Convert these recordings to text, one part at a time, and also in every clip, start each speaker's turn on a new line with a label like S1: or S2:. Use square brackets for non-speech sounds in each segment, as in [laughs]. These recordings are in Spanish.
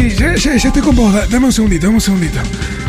S1: sí, ya, ya, ya estoy con vos. Da- Dame un segundito, dame un segundito.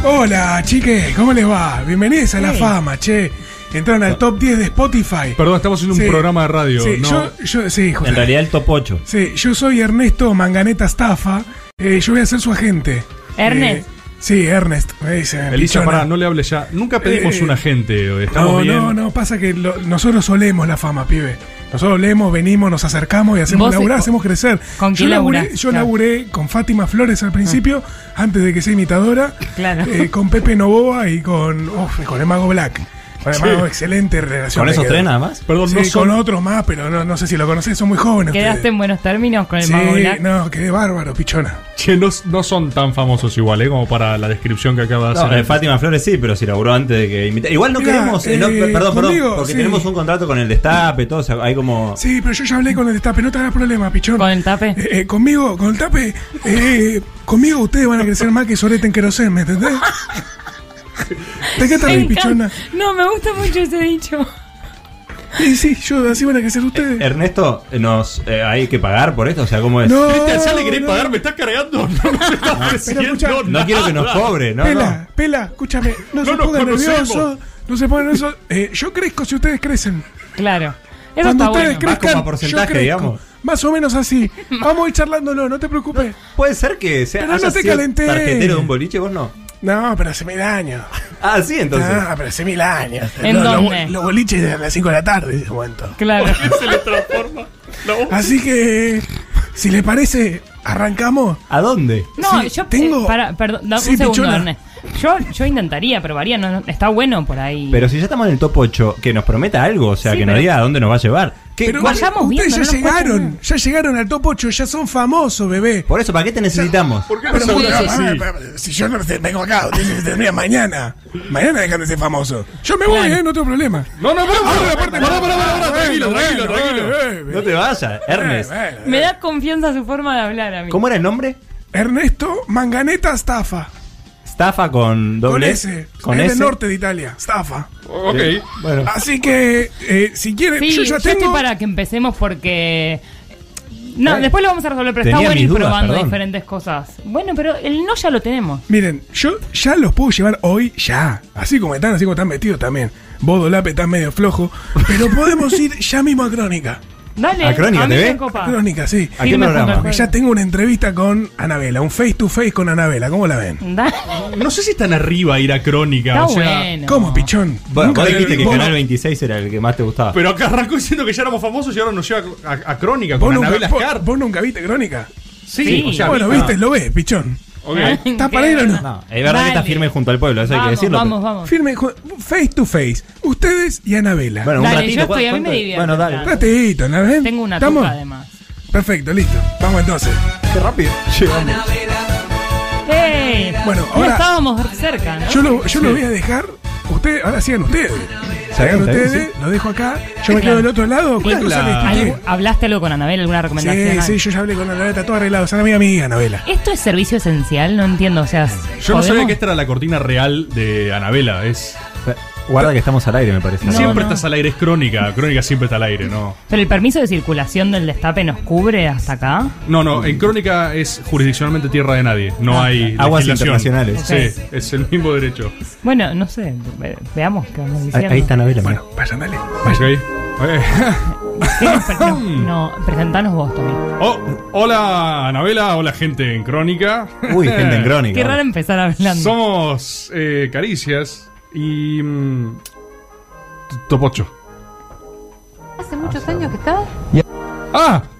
S1: Hola, chiques, ¿cómo les va? Bienvenidos a la fama, che. Entraron al top 10 de Spotify.
S2: Perdón, estamos haciendo un
S1: Sí.
S2: programa de radio.
S1: Sí,
S2: no.
S1: yo, yo, sí, justo.
S3: En realidad el top 8.
S1: Sí, yo soy Ernesto Manganeta Stafa. Eh, yo voy a ser su agente.
S4: Ernest.
S1: Eh, sí, Ernest. Me dice,
S2: Elisa, pará, no le hable ya. Nunca pedimos
S1: Eh,
S2: un agente. Estamos
S1: No,
S2: bien.
S1: no, no, pasa que lo- nosotros solemos la fama, pibe. Nosotros leemos, venimos, nos acercamos y hacemos laburar, hacemos crecer.
S4: ¿con
S1: yo laburé, yo
S4: Claro.
S1: laburé con Fátima Flores al principio, antes de que sea imitadora.
S4: Claro.
S1: eh, con Pepe Novoa y con, con el Mago Black. Con el
S2: Sí.
S1: Mago, excelente relación.
S3: ¿Con esos tres nada más?
S2: Perdón,
S1: Sí,
S2: no son.
S1: con otros más, pero no, no sé si lo conocés, son muy jóvenes.
S4: ¿Quedaste
S1: ustedes.
S4: en buenos términos con el
S1: Sí,
S4: Mago Black?
S1: no, quedé bárbaro, pichona.
S2: Che, no, no son tan famosos igual, ¿eh? Como para la descripción que acaba de
S3: No,
S2: hacer.
S3: eh, Fátima Flores sí, pero si laburó antes de que imita. Igual no
S1: Mirá,
S3: queremos. eh, no,
S1: eh,
S3: perdón, perdón. Porque
S1: sí.
S3: tenemos un contrato con el Destape, todo. o sea, hay como.
S1: Sí, pero yo ya hablé con el destape, no te hagas problema, pichón.
S4: ¿Con el tape?
S1: Eh, eh, conmigo, con el tape, eh, conmigo ustedes van a crecer más que Sorete en querosén, ¿me entendés? [laughs] ¿De qué te
S4: Me
S1: reís,
S4: encanta.
S1: pichona?
S4: No, me gusta mucho ese dicho.
S1: Sí, sí, yo así van a crecer ustedes.
S3: Ernesto, nos eh, hay que pagar por esto, o sea, ¿cómo es?
S1: No,
S2: Cristian, ¿ya le querés
S1: no.
S2: pagar? ¿Me estás cargando? [laughs] No nos está ofreciendo
S1: escucha,
S3: No quiero que nos cobre, ¿no?
S1: Pela, pela, escúchame, no,
S2: No
S1: se pongan nerviosos, no se pongan nerviosos. Eh, yo crezco si ustedes crecen.
S4: Claro. Eso
S1: Cuando
S4: está
S1: ustedes
S4: bueno.
S3: Más como
S1: crezcan,
S3: a porcentaje,
S1: yo
S3: digamos.
S1: Más o menos así. [laughs] Vamos a ir charlándolo, no te preocupes.
S3: no. Puede ser que sea.
S1: Pero no te calenté.
S3: tarjetero de un boliche, vos no.
S1: No, pero hace mil años.
S3: Ah, sí, entonces.
S1: Ah, pero hace mil años.
S4: ¿En
S1: Los-
S4: dónde?
S1: Los boliches de las 5 de la tarde, en ese momento.
S4: Claro. [laughs]
S2: Se le transforma. No.
S1: Así que, si le parece, arrancamos.
S3: ¿A dónde?
S4: No,
S1: Sí,
S4: yo
S1: tengo-
S4: eh, para, perdón, da
S1: Sí,
S4: un segundo,
S1: pichona.
S4: Ernest. Yo, yo intentaría, probaría, no, no, está bueno por ahí.
S3: Pero si ya estamos en el top 8, que nos prometa algo, o sea,
S4: Sí,
S3: que nos diga a dónde nos va a llevar. ¿Qué-
S1: Pero
S4: vayamos
S1: ustedes
S4: viendo,
S1: ya
S4: no
S1: llegaron, ya llegaron al top 8, ya son famosos, bebé.
S3: Por eso, ¿para qué te necesitamos?
S2: ¿Por qué
S1: Pero, pero, pero, si yo no te- vengo acá, tendrían mañana. Mañana dejan de ser famosos. Yo me voy,
S4: Claro.
S1: eh, no tengo problema.
S2: No, no, pará,
S1: Bueno,
S2: tranquilo, tranquilo, tranquilo.
S3: No te vayas, Ernest.
S4: Me da confianza su forma de hablar a mí.
S3: ¿Cómo era el nombre?
S1: Ernesto Manganeta Stafa.
S3: Stafa con
S1: Con
S3: doble
S1: S.
S3: Con
S1: es
S3: S.
S1: del norte de Italia. Stafa.
S2: Ok.
S3: Bueno.
S1: Así que, eh, si quieren,
S4: Sí,
S1: yo
S4: yo,
S1: ya tengo.
S4: estoy para que empecemos porque... No,
S3: Eh,
S4: después lo vamos a resolver, pero
S3: tenía
S4: está bueno ir
S3: dudas,
S4: probando
S3: perdón.
S4: diferentes cosas. Bueno, pero el no ya lo tenemos.
S1: Miren, yo ya los puedo llevar hoy, ya. Así como están, así como están vestidos también. Vos, Dolape, estás medio flojo. Pero podemos ir ya mismo a Crónica.
S4: Dale,
S3: ¿A Crónica
S4: mí
S3: TV?
S1: Crónica, sí.
S3: ¿A qué programa?
S1: Porque ya tengo una entrevista con Anabela, un face to face con Anabela. ¿Cómo la ven?
S4: Dale.
S2: No sé si están arriba ir a Crónica,
S4: Está
S2: o sea.
S4: bueno.
S1: ¿Cómo, pichón?
S3: Bueno,
S1: Nunca
S3: vos dijiste que
S1: vos-
S3: Canal 26 era el que más te gustaba.
S2: Pero acá arrancó diciendo que ya éramos famosos y ahora nos lleva a, a- a Crónica
S1: vos
S2: con
S1: nunca,
S2: Anabel
S1: vos- nunca viste Crónica?
S2: Sí,
S4: Sí.
S2: o sea,
S1: bueno,
S2: vi-
S1: viste, lo ves, pichón.
S2: Ok.
S1: ¿Está para ir o no?
S3: No, es verdad que está
S4: Dale.
S3: firme junto al pueblo, eso hay que
S4: Vamos,
S3: decirlo.
S4: vamos, vamos.
S1: Firme, ju- face to face. Ustedes y Anabela.
S3: Bueno, un
S4: Dale,
S3: ratito.
S4: yo estoy, a mí me
S3: ¿cuánto?
S4: divierte.
S3: Bueno, dale.
S1: Un ratito, ¿la ven?
S4: Tengo una
S1: ¿Estamos?
S4: tuca además.
S1: Perfecto, listo. Vamos entonces.
S3: Qué rápido. Llegamos.
S4: ¡Ey!
S1: Bueno,
S4: Ya
S1: ahora-
S4: estábamos cerca, ¿no?
S1: Yo lo, yo lo voy a dejar. Ustedes, ahora sigan ustedes. Sigan
S3: está bien,
S1: ustedes, lo dejo acá. Yo me quedo del otro lado. ¿Cuál cosa les
S4: ¿Algo-
S1: expliqué?
S4: ¿Hablaste algo con Anabel? ¿Alguna recomendación?
S1: Sí, sí, yo ya hablé con Anabela, está todo arreglado. Es una amiga mía, Anabela.
S4: ¿Esto es servicio esencial? No entiendo, o sea...
S2: Yo no
S4: ¿podemos?
S2: sabía que esta era la cortina real de Anabela. Es,
S3: Guarda que estamos al aire, me parece.
S4: No,
S2: siempre
S4: no.
S2: estás al aire, es Crónica. Crónica siempre está al aire, ¿no?
S4: ¿Pero el permiso de circulación del destape nos cubre hasta acá?
S2: No, no, en Crónica es jurisdiccionalmente tierra de nadie. No
S4: Ah.
S2: hay
S3: Aguas internacionales.
S2: Sí, es el mismo derecho.
S4: Bueno, no sé, ve- veamos qué vamos
S3: Ahí,
S4: diciendo.
S3: ahí está Anabela.
S1: Bueno, vayan, dale.
S4: No, [laughs] no, presentanos vos también.
S2: oh, hola, Anabela. Hola, gente en Crónica.
S3: Uy, gente en [laughs] Crónica.
S4: Qué raro empezar hablando.
S2: Somos eh, Caricias y. mm, Topocho.
S5: Hace muchos años que está.
S2: ¡Ah! [laughs]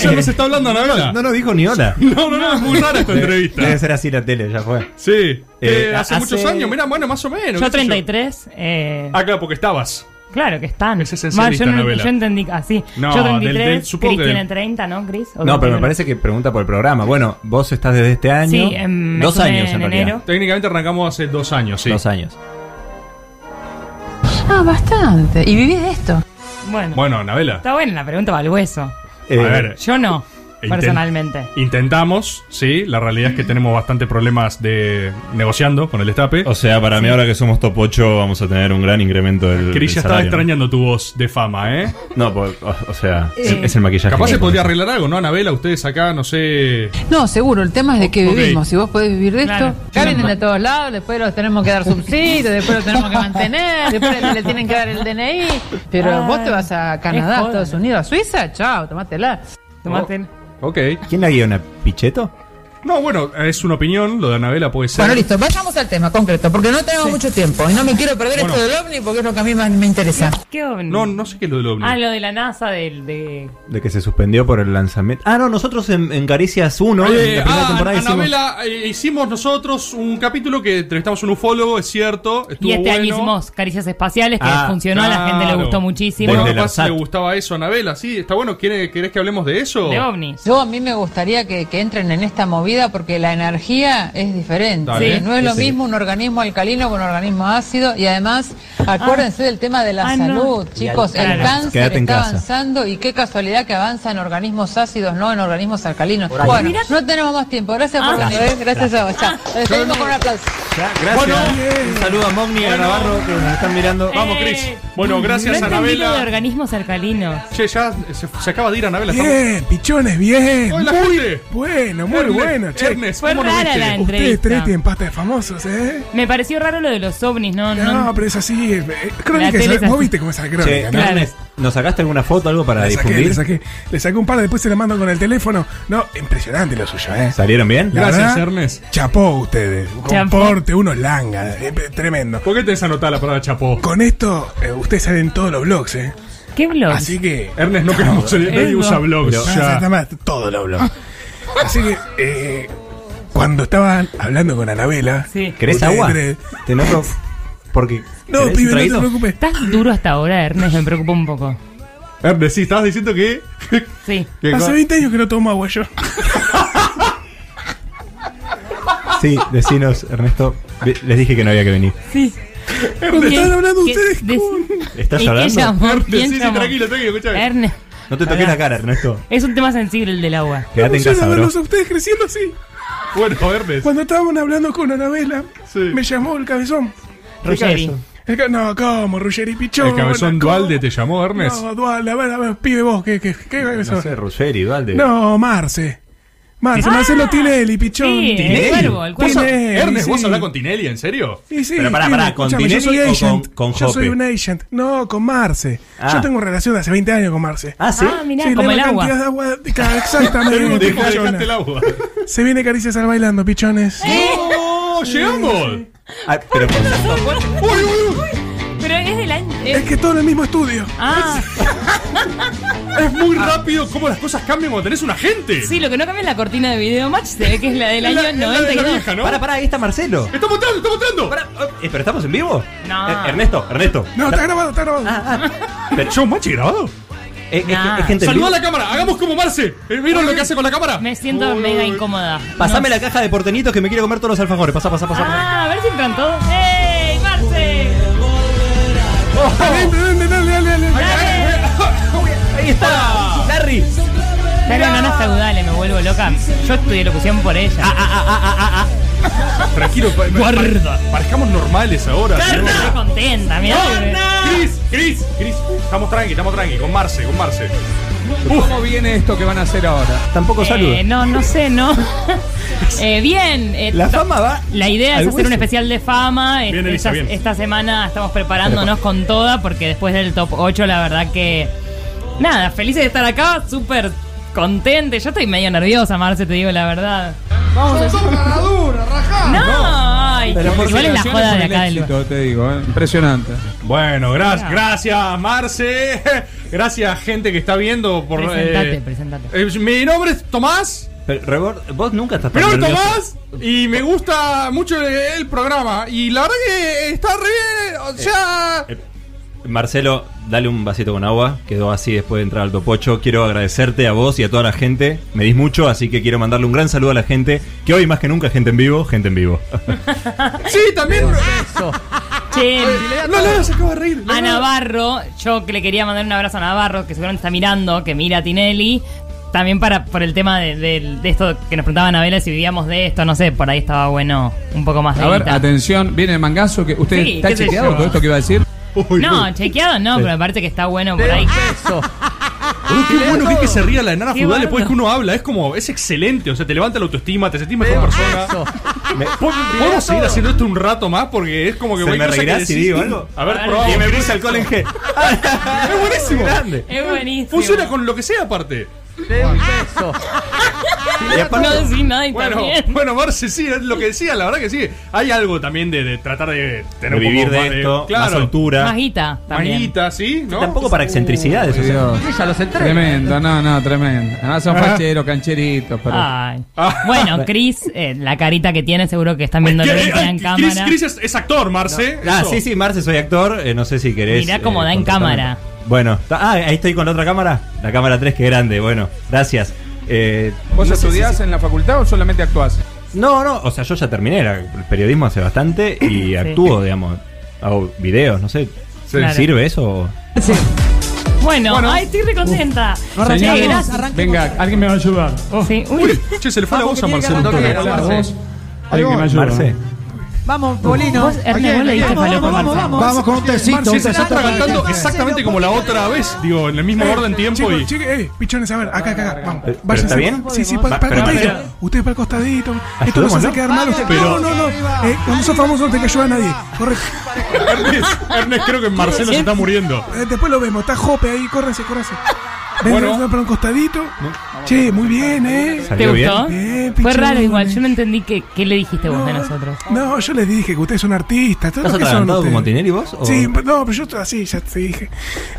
S2: Ya nos está hablando Anabela.
S3: No nos dijo ni hola. [laughs]
S2: No, no, no, es muy rara esta entrevista.
S3: Debe ser así la tele, ya fue.
S2: Sí. Eh,
S3: Eh,
S2: hace,
S3: hace-
S2: muchos años, mira, bueno, más o menos.
S4: Yo
S2: qué sé
S4: 33, eh,
S2: Ah, claro, porque estabas.
S4: claro que están.
S2: Es
S4: yo, no-
S2: novela.
S4: yo entendí así.
S2: No,
S4: yo
S2: del-
S4: 33,
S2: del- supongo
S4: Chris
S2: que
S4: tiene
S2: del-
S4: 30, ¿no, Chris? ¿O
S3: No, pero me
S4: 31?
S3: parece que pregunta por el programa. Bueno, vos estás desde este año.
S4: Sí, me
S3: dos años en,
S4: en
S3: realidad.
S4: enero.
S2: Técnicamente arrancamos hace dos años, sí.
S3: Dos años.
S5: Ah, bastante. ¿Y vivís de esto?
S4: Bueno,
S2: Bueno, Anabela.
S4: está buena la pregunta va al hueso.
S3: Eh,
S2: a ver,
S4: Yo no.
S2: Inten-
S4: personalmente.
S2: Intentamos, sí. La realidad es que tenemos bastantes problemas de negociando con el destape.
S3: O sea, para mí ahora que somos top 8 vamos a tener un gran incremento del,
S2: Cris ya estaba extrañando tu voz de fama, ¿eh?
S3: No, por- o, o sea,
S4: Eh,
S3: es el maquillaje.
S2: Capaz se podría arreglar algo, ¿no, Anabela? Ustedes acá, no sé.
S5: No, seguro, el tema es de
S2: Ok.
S5: vivimos. Si vos podés vivir de
S4: Claro.
S5: esto, acá vienen de todos lados, después los tenemos que dar subsidios, después los tenemos que mantener, después le, tienen que dar el DNI. Pero
S4: Ah,
S5: vos te vas a Canadá. Estados Unidos, a Suiza, chao, tomátela.
S4: Tomate.
S2: Ok.
S3: ¿Quién la guiona? ¿Picheto?
S2: No, bueno, es una opinión. Lo de Anabela puede ser.
S5: Bueno, listo, vayamos al tema concreto, porque no tenemos mucho tiempo y no me quiero perder
S2: Bueno.
S5: esto del ovni porque es lo que a mí más me interesa.
S4: ¿Qué ovni?
S2: No, no sé qué es lo del ovni.
S4: Ah, lo de la NASA, del de...
S3: De que se suspendió por el lanzamiento. Ah, no, nosotros en, en Caricias 1,
S2: Eh,
S3: en la primera
S2: ah,
S3: temporada
S2: Anabela, eh, hicimos nosotros un capítulo que entrevistamos a un ufólogo, es cierto. Estuvo
S4: Y este
S2: bueno.
S4: año hicimos Caricias Espaciales, que
S3: Ah,
S4: funcionó, a la gente le gustó muchísimo.
S2: Bueno, capaz
S3: SAT.
S2: le gustaba eso a Anabela, sí, está bueno. ¿Quiere- ¿Querés que hablemos de eso?
S4: De ovnis.
S5: Yo a mí me gustaría que, que entren en esta movida porque la energía es diferente.
S2: Dale.
S5: No es lo
S3: Sí.
S5: mismo un organismo alcalino que un organismo ácido y además acuérdense del tema de la
S4: Ah, no.
S5: salud, chicos.
S4: Claro.
S5: El cáncer está avanzando y qué casualidad que avanza en organismos ácidos, no en organismos alcalinos.
S3: ahí.
S5: Bueno,
S4: Mira.
S5: no tenemos más tiempo. Gracias por
S4: Ah.
S5: venir. ¿eh? Gracias a vos. Chao. Despedimos con un aplauso.
S3: Ya, gracias.
S2: Bueno.
S3: un saludo a Mogni y a
S2: Bueno.
S3: Navarro que nos están mirando.
S2: Vamos,
S4: Eh,
S2: Cris. Bueno, gracias,
S4: no entendí
S2: Anabela.
S4: de organismos alcalinos.
S2: Che, ya se, se acaba de ir Anabela. estamos-
S1: Bien, pichones, bien.
S2: Hola,
S1: muy
S2: gente.
S1: bueno, muy
S2: Ernest,
S1: bueno, che.
S2: Ernest,
S4: Fue
S2: ¿cómo
S4: rara
S2: viste?
S4: la
S1: Ustedes
S4: entrevista.
S1: tres tienen pasta de famosos, ¿eh?
S4: Me pareció raro lo de los ovnis, ¿no?
S1: No,
S4: no,
S1: pero es así. eh, Crónica,
S4: tele es
S1: vos
S4: así.
S1: viste cómo es la
S3: Che,
S1: crónica, ¿no?
S3: Ernest, ¿nos sacaste alguna foto, algo para
S1: Le saqué,
S3: difundir?
S1: le saqué, le saqué un par, después se la mando con el teléfono. No, impresionante lo suyo, ¿eh?
S3: ¿Salieron bien?
S1: La
S2: Gracias,
S1: verdad,
S2: Ernest.
S1: Chapó ustedes.
S4: Chapó.
S1: Comporte, unos langa. eh, tremendo.
S2: ¿Por qué tenés anotada la palabra chapó?
S1: Con esto, eh, ustedes salen en todos los blogs, ¿eh?
S4: ¿Qué blog?
S1: Así que.
S2: Ernest, no queremos salir. Nadie usa blogs.
S3: Pero-
S1: No,
S2: ya.
S1: nada más, todos los blogs. Así [laughs] que, eh, cuando estaban hablando con Anabela.
S4: Sí.
S3: ¿Querés agua? Te noto. Porque.
S1: No,
S3: ¿querés un
S1: pibe, no te preocupes.
S4: ¿Estás duro hasta ahora, Ernest? Me preocupa un poco.
S2: Ernest, sí, estabas diciendo que. [laughs]
S4: Sí.
S2: que-
S1: Hace 20 años que no tomo agua yo. [laughs]
S3: Sí, decinos, Ernesto. Les dije que no había que venir.
S4: Sí.
S1: ¿Me están hablando
S4: ¿Qué-
S1: ustedes con-
S3: ¿Estás
S4: ¿Y qué
S3: hablando?
S2: Ernest,
S4: ¿Quién
S2: sí, sí, tranquilo, tranquilo, escuchame.
S4: Ernest.
S3: No te toques la cara, Ernesto.
S4: Es un tema sensible el del agua.
S3: Quédate en casa, bro.
S1: verlos a ustedes creciendo así.
S2: Bueno, Ernest.
S1: Cuando estaban hablando con Anabela,
S2: Sí.
S1: me llamó el cabezón.
S4: Ruggeri.
S1: El ca- no, ¿cómo? Ruggeri Pichón.
S2: ¿El cabezón
S1: ¿cómo?
S2: Dualde te llamó, Ernest?
S1: No, Dualde, a ver, a ver, pibe vos, ¿qué, qué, qué cabezón?
S3: No sé, Ruggeri, Dualde.
S1: No, Marce. Marce,
S4: Ah.
S1: Marcelo Tinelli, Pichón.
S4: Sí, el
S3: Tinelli.
S4: cuervo, el
S2: ¿Vos
S4: cuervo.
S1: Tinelli,
S2: Ernest, ¿vos
S1: sí.
S2: hablás con Tinelli? ¿En serio?
S1: Y sí,
S3: Pero pará, pará, ¿con
S1: escúchame, yo soy
S3: Tinelli o
S1: agent.
S3: con- con
S1: yo soy un agent. No, con Marce.
S3: Ah.
S1: Yo tengo relación de hace 20 años con Marce.
S3: Ah, sí.
S4: Ah, mirá,
S1: Sí,
S4: como el agua.
S1: de agua. de ca-
S2: Pero
S1: Exactamente,
S2: deja- [laughs]
S1: pichona.
S2: dejaste el agua.
S1: Se viene Caricias al bailando, pichones.
S2: ¡Oh! ¡Llegamos!
S3: Ah, pero con-
S2: ¡Uy, uy, uy!
S4: Pero es del año.
S1: Es
S4: es-
S1: que todo en el mismo estudio.
S4: Ah, [laughs]
S2: Es muy rápido cómo las cosas cambian cuando tenés un agente.
S4: sí, lo que no cambia es la cortina de video match. Se ve que es la del año
S2: la- es la de la
S4: 92.
S2: vieja, ¿no?
S3: Pará, pará, ahí está Marcelo.
S2: ¡Está mostrando, está mostrando!
S3: Pará, eh, ¿Pero estamos en vivo?
S4: No.
S3: Eh, Ernesto, Ernesto.
S1: No, está grabado, está grabado.
S3: Ah,
S2: ¿El show machi grabado?
S3: Eh, es,
S4: Nah.
S3: es
S2: Saludá a la cámara, hagamos como Marce. Eh, ¿Vieron lo que hace con la cámara?
S4: Me siento
S2: Uy,
S4: mega incómoda.
S3: Pasame
S4: No
S3: la caja de portenitos que me quiero comer todos los alfajores. Pasa, pasa, pasa.
S4: Ah, a ver si entran todos. ¡Ey,
S3: Ahí está. Larry.
S4: Dale nanas feudales, me vuelvo loca. Yo estudié locución por ella.
S3: Ah,
S2: Tranquilo, pa- pa-
S4: Guarda.
S2: parezcamos normales ahora.
S4: Estoy
S2: ¿no?
S4: contenta, mira.
S2: Cris, Cris, Cris. Estamos tranqui, estamos tranqui. Con Marce, con Marce.
S6: ¿Cómo viene esto que van a hacer ahora?
S3: Tampoco saludo.
S4: Eh, no, no sé, no. [laughs] Eh, bien. eh,
S3: La fama va.
S4: La idea es hacer un especial de fama.
S2: Bien,
S4: Este,
S2: Elisa,
S4: esta,
S2: bien.
S4: esta semana estamos preparándonos con toda porque después del top 8 la verdad que... Nada, felices de estar acá, súper contente. Yo estoy medio nerviosa, Marce, te digo la verdad. Vamos a [laughs] No,
S3: Pero por
S4: igual es la joda de acá del
S6: éxito, te digo, ¿eh? impresionante.
S2: Bueno, gra-
S4: Mira.
S2: gracias, Marce. [laughs] Gracias, gente que está viendo. Por,
S4: Presentate,
S2: eh,
S4: presentate.
S2: eh, mi nombre es Tomás.
S3: Pero, Rebord, vos nunca estás nervioso.
S2: Tomás. Y me gusta mucho el, el programa. Y la verdad que está re bien. O sea.
S3: Eh, Marcelo, dale un vasito con agua. Quedó así después de entrar al topocho. Quiero agradecerte a vos y a toda la gente. Me dis mucho, así que quiero mandarle un gran saludo a la gente. Que hoy más que nunca, gente en vivo, gente en vivo. [laughs]
S2: Sí, también.
S4: Che,
S2: No, no, no, se acaba de reír. No,
S4: a. Navarro, yo que le quería mandar un abrazo a Navarro, que seguramente está mirando, que mira a Tinelli. también para por el tema de, de- de esto que nos preguntaban a Vela si vivíamos de esto, no sé, por ahí estaba bueno un poco más de
S6: A ver,
S4: guita.
S6: atención, viene el mangazo. que ¿Usted
S4: Sí,
S6: está
S4: qué sé
S6: chequeado
S4: yo.
S6: esto que iba a decir?
S4: No, chequeado no, pero me parece que está bueno por ahí.
S2: Boludo, [laughs] qué bueno que es que se ría la enana feudal después que uno habla. Es como, es excelente. O sea, te levanta la autoestima, te sentís mejor persona. Po- ¿Podemos seguir haciendo esto un rato más? Porque es como que
S3: ¿Se me reirá si
S2: decís-
S3: digo algo?
S2: A ver, probamos.
S3: Y me puse alcohol en G.
S2: Es buenísimo.
S3: Grande.
S4: Es buenísimo.
S2: Funciona con lo que sea aparte. [laughs]
S3: Y aparte,
S4: No decís nada y
S2: Bueno,
S4: también.
S2: bueno, Marce, sí, es lo que decía, la verdad que sí. Hay algo también de, de tratar de tener
S3: de
S2: un
S3: vivir
S2: poco más
S3: de esto, más
S2: Claro.
S3: soltura.
S4: Majita también.
S2: ¿sí? ¿No?
S3: Tampoco para excentricidades. o sea.
S5: Ella los entrega.
S6: Tremendo, no, no, tremendo. Además son facheros, cancheritos, pero.
S4: Ay.
S2: Ah.
S4: Bueno, Chris, eh, la carita que tiene, seguro que están viendo en
S2: Ay,
S4: en
S2: Chris,
S4: cámara.
S2: Chris es, es actor, Marce.
S3: Ah,
S2: Eso.
S3: sí, sí, Marce, soy actor. eh, no sé si querés.
S4: Mirá cómo da en cámara.
S3: Bueno, ah, ahí estoy con la otra cámara. La cámara 3, que grande. Bueno, gracias. Eh,
S6: ¿Vos
S3: no sé
S6: estudiás en la facultad o solamente actuás?
S3: No, no, o sea, yo ya terminé la- el periodismo hace bastante y [coughs] actúo, digamos. Hago videos, no sé.
S4: Claro.
S3: ¿Sirve eso?
S4: Bueno,
S2: Bueno.
S4: ay, estoy recontenta.
S6: Señor,
S4: Che, gracias.
S6: Venga, alguien me va a ayudar.
S4: Sí, uy.
S2: Uy, che, se le fue la voz a Marcelo. un toque.
S6: Alguien que me.
S3: Marce.
S5: Vamos, Bolino.
S4: Vos, Ernest, vos le diste
S5: Vamos, vamos,
S4: Marcelo.
S5: vamos.
S7: Vamos con un tecito.
S2: Marce
S7: un
S2: se está atragantando exactamente como la otra vez. Digo, en el mismo orden, tiempo y.
S1: eh, pichones, a ver, acá, acá, acá, vamos.
S3: ¿Pero
S1: Váyanse.
S3: está bien?
S1: Sí, sí, para, el
S3: pero
S1: costadito. Ustedes para el costadito. Esto nos
S3: Ayudémoslo.
S1: hace quedar mal. ustedes- No, no, no. Eh, cuando sos famoso no te que ayudar a nadie. Corre.
S2: Ernest, Ernest, creo que Marcelo se está muriendo.
S1: Eh, después lo vemos. Está Jope ahí. Córrense, córrense.
S2: Bueno.
S1: ven para un costadito. Che, muy bien, eh.
S4: ¿Te gustó?
S1: Bien,
S4: Fue raro igual, yo no entendí qué, qué le dijiste vos de nosotros.
S1: No, yo les dije que ustedes son artistas.
S3: ¿Estás atragantado como Tinelli vos? o-
S1: Sí, no, pero yo estoy así, ya te dije.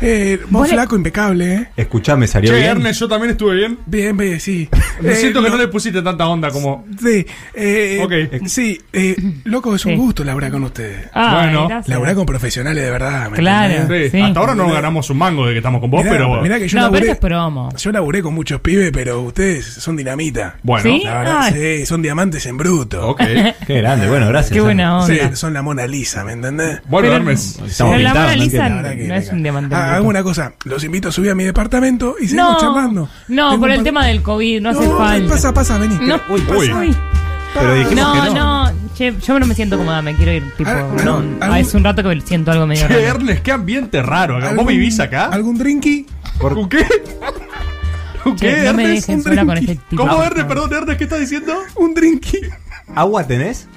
S1: Eh, vos
S4: Vos le-
S1: flaco, impecable, ¿eh?
S3: Escuchame, ¿salió
S2: Che,
S3: bien?
S2: Ernest, yo también estuve bien.
S1: Bien, bien, sí.
S2: Me
S1: Eh,
S2: siento que
S1: lo-
S2: no le pusiste tanta onda como.
S1: Sí, eh,
S2: Ok.
S1: sí, eh, loco, es un
S4: Sí.
S1: gusto laburar con ustedes.
S4: Ah,
S2: Bueno,
S4: gracias.
S1: Laburar con profesionales de verdad. ¿me
S4: Claro.
S2: Sí,
S4: Sí.
S2: Hasta ahora no ganamos un mango de que estamos con vos,
S1: Mirá,
S2: pero.
S1: mirá que yo
S4: No, pero
S1: laburé,
S4: es promo.
S1: yo laburé con muchos pibes, pero ustedes son dinamita.
S2: Bueno,
S4: ¿Sí?
S1: La verdad, sí, son diamantes en bruto.
S2: ok.
S3: Qué grande, bueno, gracias.
S4: Qué buena
S1: Sí,
S4: onda.
S1: son la Mona Lisa, ¿me entendés?
S2: Bueno,
S4: Pero-
S2: Hermes.
S3: Estamos
S4: Pero la Mona
S3: ¿no?
S4: Lisa
S3: que
S4: no es un diamante.
S1: Ah, hago una cosa, los invito a subir a mi departamento y seguimos
S4: No,
S1: charlando.
S4: no,
S1: Tengo
S4: por el tema del COVID, no hace
S1: No,
S4: falta.
S1: Pasa, pasa, vení.
S4: No,
S3: Uy,
S2: uy.
S4: Uy.
S3: Pero dijimos
S4: no,
S3: que no.
S4: no, che, yo no me siento cómoda, me quiero ir. Tipo,
S1: Ah,
S4: no,
S1: algún-
S4: ah, es un rato que siento algo medio
S2: Che,
S4: raro.
S2: Ernest, qué ambiente raro. acá. ¿Vos
S1: ¿Algún-
S2: vivís acá?
S1: ¿Algún drinky?
S2: ¿Con qué? ¿Con
S4: Che,
S2: qué,
S4: no me
S2: Ernest?
S4: dejen
S1: un
S4: sola con
S1: drinky.
S4: este tipo.
S2: ¿Cómo, Ernest? Perdón, Ernest, ¿qué estás diciendo?
S1: ¿Un drinky?
S3: ¿Agua tenés?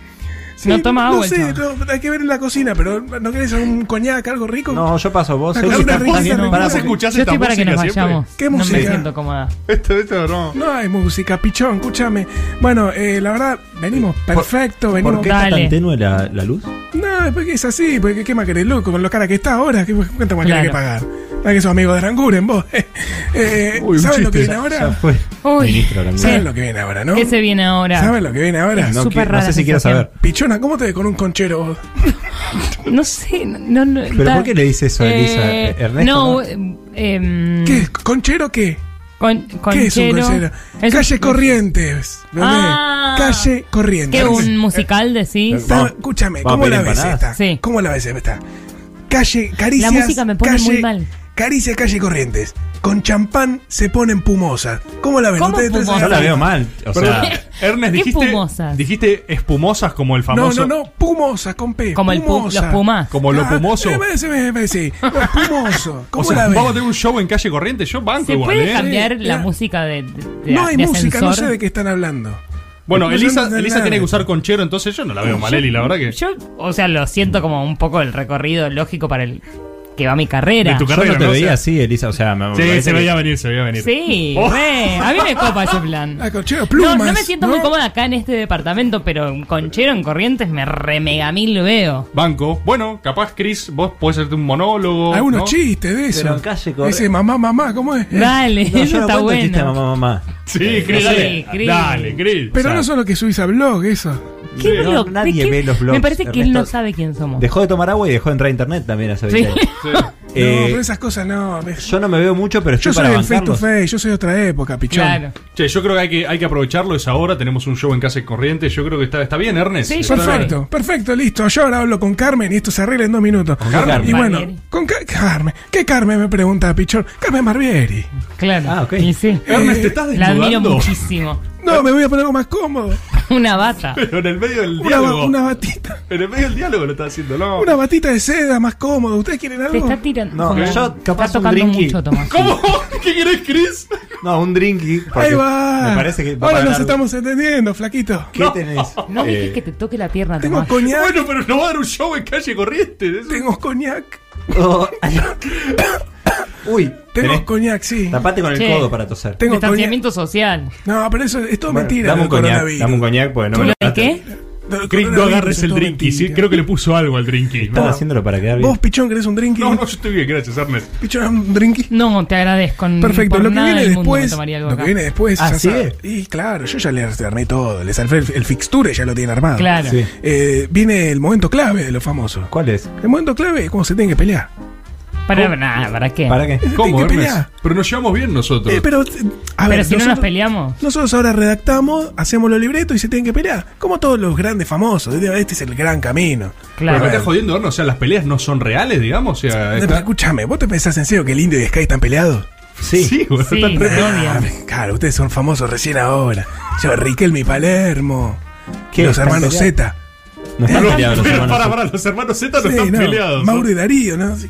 S4: No toma agua
S1: No sé, no, hay que ver en la cocina, pero ¿no querés un coñac, algo rico?
S3: No, yo paso vos. Eddie,
S1: una risa no.
S3: pará,
S2: ¿Vos escuchás
S4: Yo
S2: esta
S4: estoy para que nos
S2: siempre?
S4: vayamos.
S1: ¿Qué
S4: no
S1: música?
S4: me siento cómoda.
S2: Esto, esto no.
S1: No hay música, pichón, escúchame. Bueno, eh, la verdad, venimos perfecto, venimos.
S3: ¿Por qué está
S4: Dale.
S3: tan tenue la, la luz?
S1: No, es porque es así, porque qué más querés, loco, con lo cara que está ahora, ¿qué cuánto más querés
S4: Claro.
S1: que pagar? No que sos amigo de Aranguren, vos. [laughs] eh,
S2: Uy,
S1: ¿Saben lo que viene
S3: Ya
S1: ahora?
S3: fue.
S4: Uy.
S1: ¿Saben lo que viene ahora, no?
S4: ¿Qué se viene ahora?
S1: ¿Saben lo que viene ahora?
S3: No,
S4: Súper
S3: qui- no sé si quiero saber.
S1: Pichona, ¿cómo te ves con un conchero vos? [laughs]
S4: No sé, no, no.
S3: ¿Pero por qué le dice eso a Elisa?
S4: Eh,
S3: Ernesto,
S4: No,
S3: ¿no?
S4: eh,
S1: ¿Qué? ¿Conchero qué?
S4: Con,
S1: ¿Qué es un
S4: conchero. Es
S1: Calle
S4: un-
S1: Corrientes.
S4: Ah.
S1: Calle Corrientes.
S4: ¿Qué, un musical decís?
S1: Está-
S3: Vamos.
S1: escúchame, ¿cómo la ves esta?
S4: Sí.
S1: ¿Cómo la ves esta? Calle, caricias.
S4: La música me pone
S1: calle,
S4: muy mal.
S1: Caricia, calle Corrientes. Con champán se ponen pumosas. ¿Cómo la ven?
S4: ¿Cómo
S1: Ustedes
S4: pumosas?
S3: Yo la veo mal. O
S2: Perdón,
S3: sea,
S2: Ernest,
S4: ¿Qué
S2: dijiste,
S4: espumosas?
S2: dijiste espumosas como el
S1: No,
S2: famoso.
S1: no, no, pumosas con P.
S4: Como el pu-
S1: pumosa.
S4: los pumas.
S2: Como lo
S1: Ah,
S2: pumoso.
S1: eh, me- se me- me- sí, lo pumoso. [laughs] ¿Cómo
S2: O sea,
S1: la ven?
S2: vamos a tener un show en calle corriente. Yo banco
S4: ¿Se
S2: igual,
S4: puede
S2: ¿eh?
S4: cambiar
S1: Sí,
S4: la
S1: mira.
S4: música de, de, de-
S1: No hay
S4: de
S1: música, no
S4: ascensor?
S1: sé de qué están hablando.
S2: Bueno,
S1: No,
S2: Elisa,
S1: no entendí
S2: Elisa
S1: nada.
S2: tiene que usar conchero, entonces yo no la veo mal, Eli, la verdad que.
S4: Yo, o sea, lo siento como un poco el recorrido lógico para el que va mi carrera.
S2: De tu
S3: yo
S2: carrera,
S3: no te
S2: ¿no?
S3: Veía así, Elisa. O sea, me
S2: Sí, se
S3: que-
S2: veía venir, se veía venir.
S4: Sí,
S2: Oh.
S4: re. A mí me copa ese plan.
S1: Ah, conchero,
S4: No,
S1: plumas.
S4: no me siento muy cómoda acá en este departamento, pero un conchero en Corrientes me re mega mil veo.
S2: Banco. Bueno, capaz, Chris, vos podés hacerte un monólogo.
S1: Algunos
S2: ¿no?
S1: chistes de eso.
S3: Pero en calle Corrientes-
S1: Ese mamá, mamá, ¿cómo es?
S4: Dale,
S3: No,
S4: eso
S3: yo no
S4: está
S3: cuento chiste,
S4: bueno.
S3: mamá, mamá.
S2: Sí, Chris,
S4: Sí,
S2: dale.
S4: Chris.
S2: Dale, Chris.
S1: Pero
S2: O sea,
S1: no son los que subís a blog, eso.
S4: ¿Qué
S3: No,
S4: blog?
S3: nadie
S4: ¿De qué?
S3: ve los blogs,
S4: Me parece que él
S3: Ernesto.
S4: no sabe quién somos.
S3: Dejó de tomar agua y dejó de entrar a internet también hace
S4: Sí.
S3: 20 años. [laughs]
S2: sí. [laughs]
S3: Eh,
S1: pero esas cosas no.
S3: yo no me veo mucho, pero estoy
S1: Yo soy
S3: para
S1: el face to face, yo soy de otra época, pichón.
S4: Claro.
S2: Che, yo creo que hay que, hay que aprovecharlo, es ahora, tenemos un show en casa y corriente, yo creo que está, está bien, Ernest.
S4: Sí,
S2: Está
S4: yo
S2: bien.
S1: Perfecto, perfecto, listo. Yo ahora hablo con Carmen y esto se arregla en dos minutos.
S3: Carmen?
S1: Y bueno, con Ca- Carmen. ¿Qué Carmen me pregunta, pichón? Carmen Barbieri.
S4: Claro.
S3: Ah, ok.
S4: Y sí.
S2: Ernest, ¿te estás
S4: La admiro
S2: desnudando?
S4: muchísimo.
S1: No, me voy a poner algo más cómodo. [laughs]
S4: Una bata.
S2: Pero en el medio del
S1: Una,
S2: diálogo.
S1: una batita.
S2: En el medio del diálogo lo está haciendo, no.
S1: Una batita de seda más cómodo. ¿Ustedes quieren
S4: Te
S1: algo?
S4: está tirando.
S3: No, yo capaz
S4: está
S3: un
S4: tocando
S3: drinky.
S4: mucho, Tomás. [laughs]
S2: ¿Cómo? ¿Qué querés, Chris?
S3: No, un drinky.
S1: Ahí va.
S3: Me parece que. va
S1: Ahora nos estamos entendiendo, flaquito.
S3: ¿Qué tenés? [laughs]
S4: No
S3: Eh,
S4: dije que te toque la pierna,
S1: Tengo
S4: Tomás.
S1: coñac.
S2: Bueno, pero no va a dar un show en calle corriente. eso-
S1: Tengo coñac.
S3: oh, ay. Uy,
S1: Tengo
S3: tenés-
S1: coñac, sí.
S3: Tapate con el
S4: Che.
S3: codo para toser.
S1: Tengo coñac.
S4: Distanciamiento social.
S1: No, pero eso es todo
S3: Bueno,
S1: mentira.
S3: Dame
S1: del
S3: un coñac,
S1: coronavirus.
S3: dame un coñac, porque no me
S4: ¿Lo
S3: lo
S4: de qué?
S1: Del
S2: no
S1: coronavirus
S2: agarres
S1: es
S2: el
S1: todo
S2: drinky. Sí,
S1: mentira.
S2: creo que le puso algo al drinky.
S3: Están
S2: No,
S3: haciéndolo para quedar bien.
S1: ¿Vos, pichón, querés un drinky?
S2: no, no, yo estoy bien, gracias, Ernest.
S1: Pichón, un drinky.
S4: No, te agradezco.
S1: Perfecto,
S4: Por
S1: lo que
S4: nada
S1: viene
S4: del mundo me
S1: después.
S4: tomaría algo
S1: Lo
S4: acá.
S1: que viene después.
S3: Ah,
S1: ya
S3: ¿sigue?
S1: sabe. Y claro, yo ya le armé todo. Les armé el, el fixture, ya lo tiene armado.
S4: Claro.
S3: Sí.
S1: Eh, viene el momento clave de los famosos.
S3: ¿Cuál es?
S1: El momento clave es cuando se tienen que pelear.
S4: Para nada, ¿para qué?
S3: ¿Para qué?
S2: ¿Cómo,
S1: que pelear.
S2: Pero nos llevamos bien nosotros.
S1: Eh, pero, eh, a
S4: Pero
S1: ver,
S4: si no nos
S1: nosotros,
S4: peleamos.
S1: nosotros ahora redactamos, hacemos los libretos y se tienen que pelear. Como todos los grandes famosos. Este es el gran camino.
S2: Pero
S4: Claro.
S2: me estás jodiendo, Ernest. O sea, las peleas no son reales, digamos. O sea,
S1: Eh,
S2: está-
S1: Escúchame, ¿vos te pensás en serio que el indio y Sky están peleados?
S3: Sí.
S2: Sí, güey,
S4: Sí,
S2: están re-
S1: Ah,
S4: obvio.
S1: claro, ustedes son famosos recién ahora. Yo, Riquelme y Palermo.
S3: ¿Qué?
S1: Los
S3: ¿Están
S1: hermanos? Z.
S3: No están peleados los
S2: Pero
S3: hermanos.
S2: para, para, los hermanos Z no
S1: Sí,
S2: están
S1: no,
S2: peleados.
S1: Mauro y Darío, ¿no? Sí,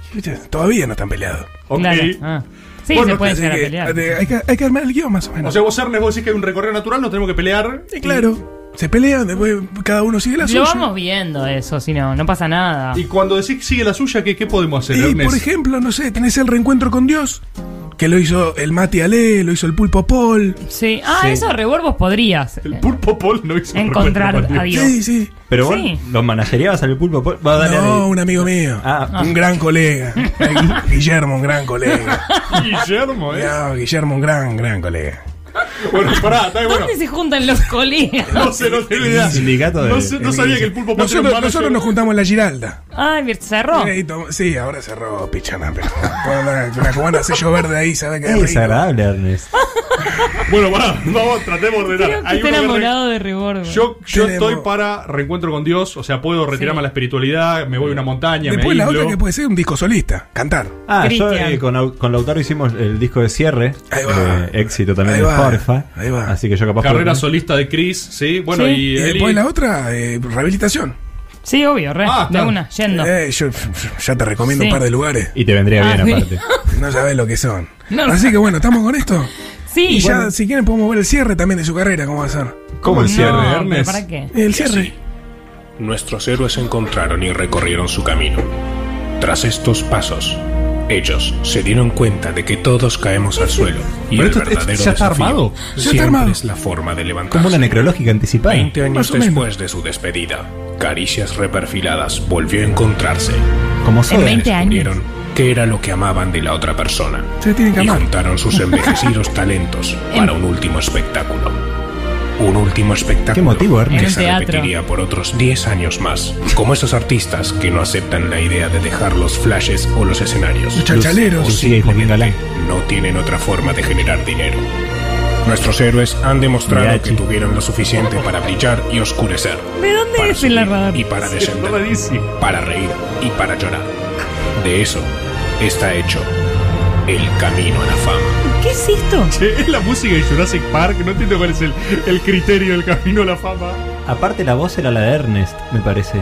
S1: Todavía no están peleados.
S2: Ok.
S4: Claro. Ah. Sí,
S2: Bueno,
S4: se puede
S1: Así
S4: llegar a pelear.
S1: eh, hay, que, hay que armar el guion más o menos.
S2: O sea, vos, Ernest, vos decís que hay un recorrido natural, nos tenemos que pelear.
S1: y claro, se pelean, después cada uno sigue la
S4: Lo
S1: suya.
S4: vamos viendo eso, si no, no pasa nada.
S2: Y cuando decís que sigue la suya, ¿qué, qué podemos hacer,
S1: Y
S2: Ernest?
S1: por ejemplo, no sé, tenés el reencuentro con Dios, que lo hizo el Mati Ale, lo hizo el Pulpo Paul.
S4: Sí. Ah,
S3: Sí.
S4: eso revuelvos podrías.
S2: El
S4: eh,
S2: pulpo Paul no hizo
S4: Encontrar a Dios.
S1: Sí, sí.
S3: Pero vos
S4: Sí.
S3: los managerías al pulpo. pues, Va a darle
S1: No, un amigo mío.
S3: Ah.
S1: Un gran colega. [laughs] Guillermo, un gran colega.
S2: Guillermo, ¿eh?
S1: No, Guillermo, un gran, gran colega. [laughs]
S2: Bueno, pará, está bien, bueno.
S4: ¿Dónde se juntan los colegas? [laughs]
S2: No sé, no tengo idea.
S3: Sindicato de-
S2: No, sé- no sabía que el pulpo tenía un
S1: Nosotros, nosotros nos juntamos en la Giralda.
S4: Ay, cerró.
S1: Eh, Sí, ahora cerró pichana, pero la, con la cubana sello verde ahí, ¿sabes qué?
S3: Es desagradable, Ernest. [laughs]
S2: Bueno, pará, vamos, tratemos de ordenar. Hay
S4: está
S2: uno que re-
S4: enamorado de Reborgo.
S2: Yo, yo estoy para reencuentro con Dios, o sea, puedo retirarme
S4: Sí.
S2: a la espiritualidad, me voy a una montaña,
S1: Después
S2: me
S1: la otra que puede ser un disco solista, cantar.
S3: Ah, yo eh, con, con Lautaro hicimos el disco de cierre.
S1: Ahí va.
S3: eh, éxito también
S1: Ahí
S3: de. Spotify.
S1: Ahí va.
S3: Así que yo capaz
S2: Carrera
S3: puedo-
S2: solista de Chris, sí. Bueno,
S4: Sí.
S2: y,
S1: Y después la otra, eh, rehabilitación.
S4: Sí, obvio, re.
S2: Ah,
S4: de una, yendo.
S1: Eh, yo ya te recomiendo
S4: Sí.
S1: un par de lugares.
S3: Y te vendría
S4: Ah,
S3: bien
S4: sí.
S3: aparte. [laughs]
S1: No sabes lo que son.
S4: No,
S1: Así que bueno, ¿estamos con esto?
S4: Sí,
S1: Y ya,
S4: bueno.
S1: si quieren, podemos ver el cierre también de su carrera, ¿cómo va a ser?
S2: ¿Cómo el
S4: No,
S2: cierre,
S4: pero
S2: Ernest?
S4: ¿Para qué?
S1: El cierre.
S7: así, nuestros héroes se encontraron y recorrieron su camino. Tras estos pasos, ellos se dieron cuenta de que todos caemos al suelo y
S2: Pero
S7: el
S2: esto-
S7: verdadero
S2: esto ya está
S7: desafío
S2: armado.
S1: Ya está
S7: siempre
S1: armado.
S7: es la forma de levantarse.
S3: Como una necrológica anticipada.
S7: 20 años después de su despedida, Caricias Reperfiladas volvió a encontrarse.
S3: Como
S4: En
S3: soda.
S4: 20 años.
S7: Qué era lo que amaban de la otra persona
S1: Se tienen que
S7: y
S1: amar.
S7: juntaron sus [laughs] envejecidos talentos para un último espectáculo. Un último espectáculo
S3: ¿Qué motivo, Ernest?
S7: que se
S4: teatro.
S7: repetiría por otros 10 años más, como esos artistas que no aceptan la idea de dejar los flashes o los escenarios.
S1: Los chachaleros.
S7: O simplemente no tienen otra forma de generar dinero. Nuestros héroes han demostrado que tuvieron lo suficiente para brillar y oscurecer.
S4: ¿De dónde
S7: para
S4: es el?
S7: Y para descender.
S2: Rarísimo.
S7: Para reír y para llorar. De eso está hecho el camino a la fama.
S4: ¿Qué es esto?
S2: Che, es la música de Jurassic Park, no entiendo cuál es el, el criterio del camino a la fama.
S3: Aparte la voz era la de Ernest, me parece.